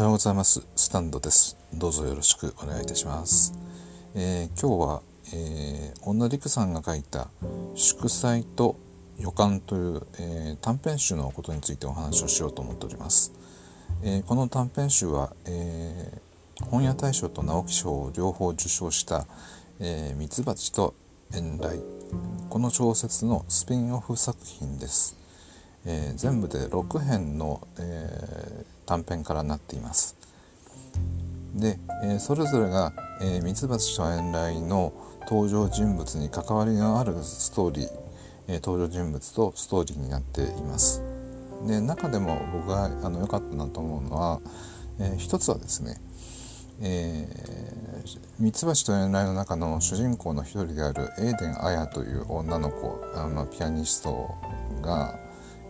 はようございます。スタンドです。どうぞよろしくお願いいたします、えー、今日は、えー、女陸さんが書いた祝祭と予感という、えー、短編集のことについてお話をしようと思っております、え、この短編集は、え、本屋大賞と直木賞を両方受賞したえ「ミツバチと遠雷」この小説のスピンオフ作品です。えー、全部で6編の、えー、短編からなっています。で、えー、それぞれが、えミツバチと遠雷の登場人物に関わりのあるストーリー、え登場人物とストーリーになっています。で中でも僕があの良かったなと思うのは、えー、一つはですねミツバチと遠雷の中の主人公の一人であるエーデン・アヤという女の子あのピアニストが、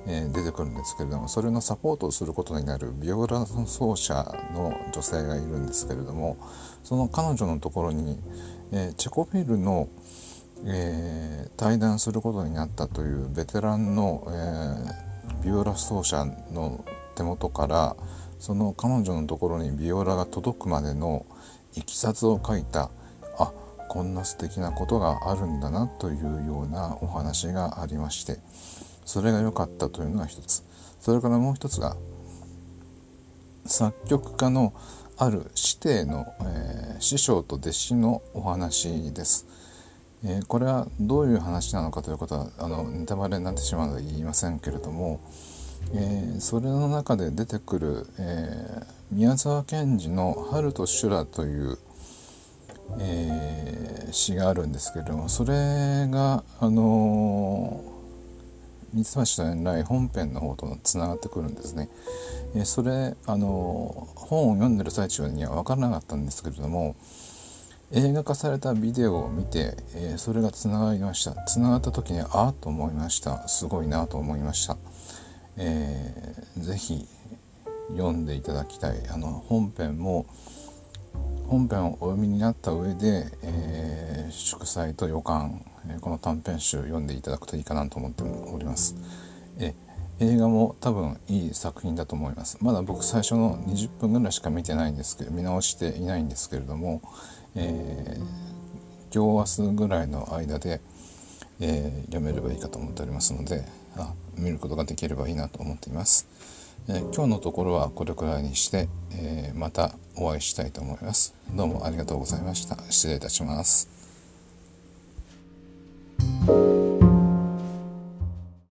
え、出てくるんですけれどもそれのサポートをすることになるビオラ奏者の女性がいるんですけれどもその彼女のところに、え、チェコフィルの、えー、対談することになったというベテランの、えビオラ奏者の手元からその彼女のところにビオラが届くまでのいきさつを書いたあこんな素敵なことがあるんだなというようなお話がありまして。それが良かったというのが一つ。それからもう一つが作曲家のある師弟の、えー、師匠と弟子のお話です、えー、これはどういう話なのかということはあのネタバレになってしまうので言いませんけれども、えー、それの中で出てくる、え宮沢賢治の「春と修羅」という、え詩があるんですけれどもそれがあの三橋と遠来本編の方とつながってくるんですね。えそれあの本を読んでる最中には分からなかったんですけれども映画化されたビデオを見て、えそれがつながりました。つながった時にああと思いました。すごいなと思いました、えー、ぜひ読んでいただきたい。あの本編も本編をお読みになった上で、えー、祝祭と予感えこの短編集読んでいただくといいかなと思っております。え映画も多分いい作品だと思います。まだ僕最初の20分ぐらいしか見てないんですけど見直していないんですけれども、えー、今日明日ぐらいの間で、えー、読めればいいかと思っておりますのであ見ることができればいいなと思っています。えー、今日のところはこれくらいにして、えまたお会いしたいと思います。どうもありがとうございました。失礼いたします。